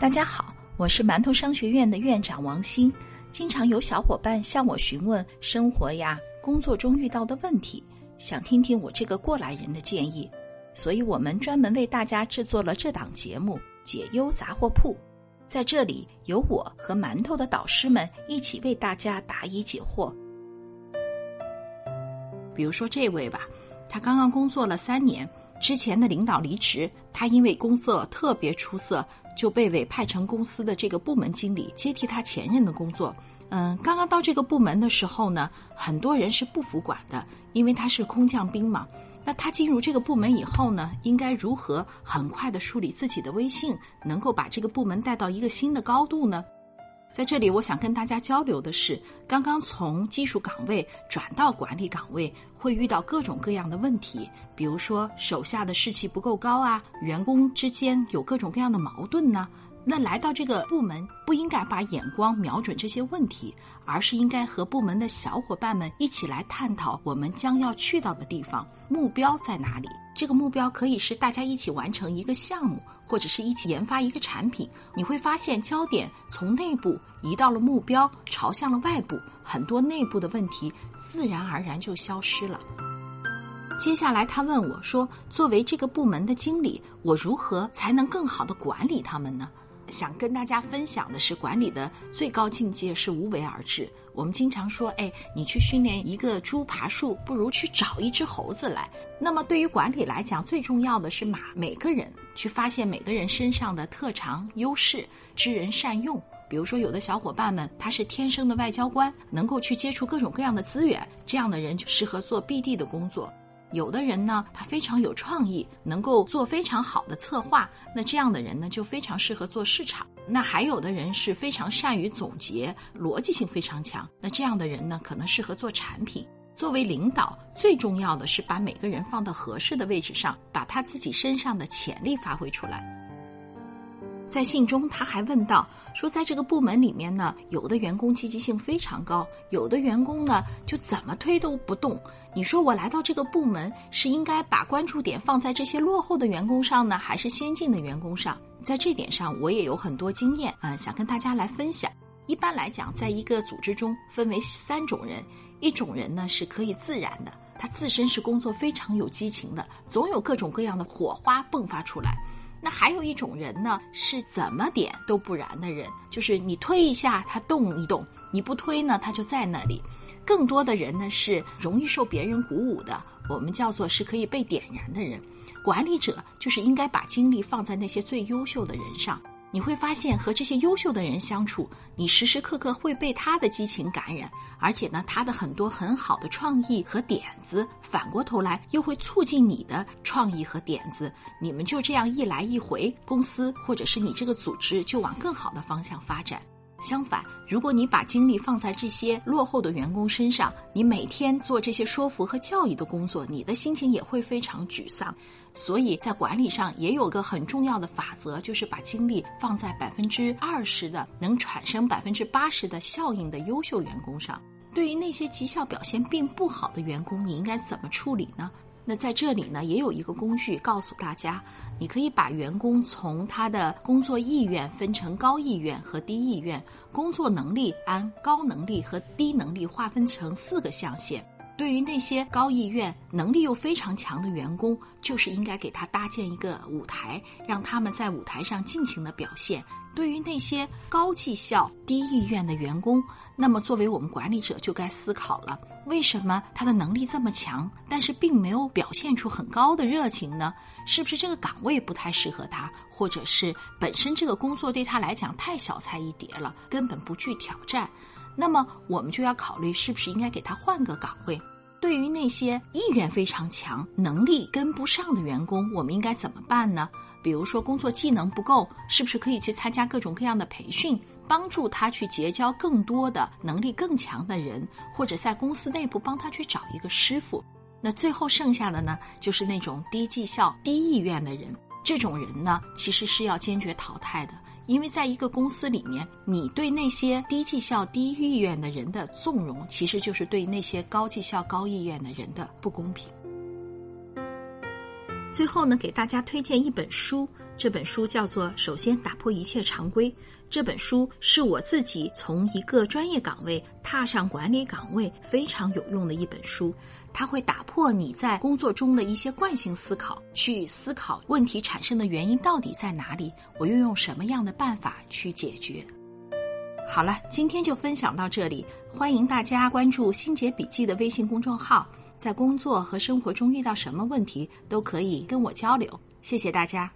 大家好，我是馒头商学院的院长王鑫。经常有小伙伴向我询问生活呀、工作中遇到的问题，想听听我这个过来人的建议，所以我们专门为大家制作了这档节目《解忧杂货铺》。在这里，有我和馒头的导师们一起为大家答疑解惑。比如说这位吧，他刚刚工作了三年，之前的领导离职，他因为工作特别出色。就被委派成公司的这个部门经理，接替他前任的工作。嗯，刚刚到这个部门的时候呢，很多人是不服管的，因为他是空降兵嘛。那他进入这个部门以后呢，应该如何很快的树立自己的威信，能够把这个部门带到一个新的高度呢？在这里，我想跟大家交流的是，刚刚从技术岗位转到管理岗位，会遇到各种各样的问题，比如说手下的士气不够高啊，员工之间有各种各样的矛盾呢。那来到这个部门，不应该把眼光瞄准这些问题，而是应该和部门的小伙伴们一起来探讨我们将要去到的地方，目标在哪里。这个目标可以是大家一起完成一个项目，或者是一起研发一个产品。你会发现，焦点从内部移到了目标，朝向了外部，很多内部的问题自然而然就消失了。接下来，他问我说：“作为这个部门的经理，我如何才能更好的管理他们呢？”想跟大家分享的是，管理的最高境界是无为而治。我们经常说，哎，你去训练一个猪爬树，不如去找一只猴子来。那么，对于管理来讲，最重要的是马每个人去发现每个人身上的特长优势，知人善用。比如说，有的小伙伴们他是天生的外交官，能够去接触各种各样的资源，这样的人就适合做 BD 的工作。有的人呢，他非常有创意，能够做非常好的策划，那这样的人呢，就非常适合做市场。那还有的人是非常善于总结，逻辑性非常强，那这样的人呢，可能适合做产品。作为领导，最重要的是把每个人放到合适的位置上，把他自己身上的潜力发挥出来。在信中，他还问到说，在这个部门里面呢，有的员工积极性非常高，有的员工呢就怎么推都不动。你说我来到这个部门，是应该把关注点放在这些落后的员工上呢，还是先进的员工上？在这点上，我也有很多经验，嗯，想跟大家来分享。一般来讲，在一个组织中分为三种人，一种人呢是可以自然的，他自身是工作非常有激情的，总有各种各样的火花迸发出来。那还有一种人呢，是怎么点都不燃的人，就是你推一下他动一动，你不推呢他就在那里。更多的人呢是容易受别人鼓舞的，我们叫做是可以被点燃的人。管理者就是应该把精力放在那些最优秀的人上。你会发现，和这些优秀的人相处，你时时刻刻会被他的激情感染，而且呢，他的很多很好的创意和点子，反过头来又会促进你的创意和点子。你们就这样一来一回，公司或者是你这个组织就往更好的方向发展。相反，如果你把精力放在这些落后的员工身上，你每天做这些说服和教育的工作，你的心情也会非常沮丧。所以在管理上也有个很重要的法则，就是把精力放在百分之二十的能产生百分之八十的效应的优秀员工上。对于那些绩效表现并不好的员工，你应该怎么处理呢？那在这里呢，也有一个工具告诉大家，你可以把员工从他的工作意愿分成高意愿和低意愿，工作能力按高能力和低能力划分成四个象限。对于那些高意愿、能力又非常强的员工，就是应该给他搭建一个舞台，让他们在舞台上尽情的表现。对于那些高绩效、低意愿的员工，那么作为我们管理者就该思考了：为什么他的能力这么强，但是并没有表现出很高的热情呢？是不是这个岗位不太适合他，或者是本身这个工作对他来讲太小菜一碟了，根本不具挑战？那么我们就要考虑，是不是应该给他换个岗位？对于那些意愿非常强、能力跟不上的员工，我们应该怎么办呢？比如说工作技能不够，是不是可以去参加各种各样的培训，帮助他去结交更多的能力更强的人，或者在公司内部帮他去找一个师傅？那最后剩下的呢，就是那种低绩效、低意愿的人，这种人呢，其实是要坚决淘汰的。因为在一个公司里面，你对那些低绩效、低意愿的人的纵容，其实就是对那些高绩效、高意愿的人的不公平。最后呢，给大家推荐一本书，这本书叫做《首先打破一切常规》。这本书是我自己从一个专业岗位踏上管理岗位非常有用的一本书。它会打破你在工作中的一些惯性思考，去思考问题产生的原因到底在哪里，我又用什么样的办法去解决。好了，今天就分享到这里，欢迎大家关注“心结笔记”的微信公众号，在工作和生活中遇到什么问题都可以跟我交流。谢谢大家。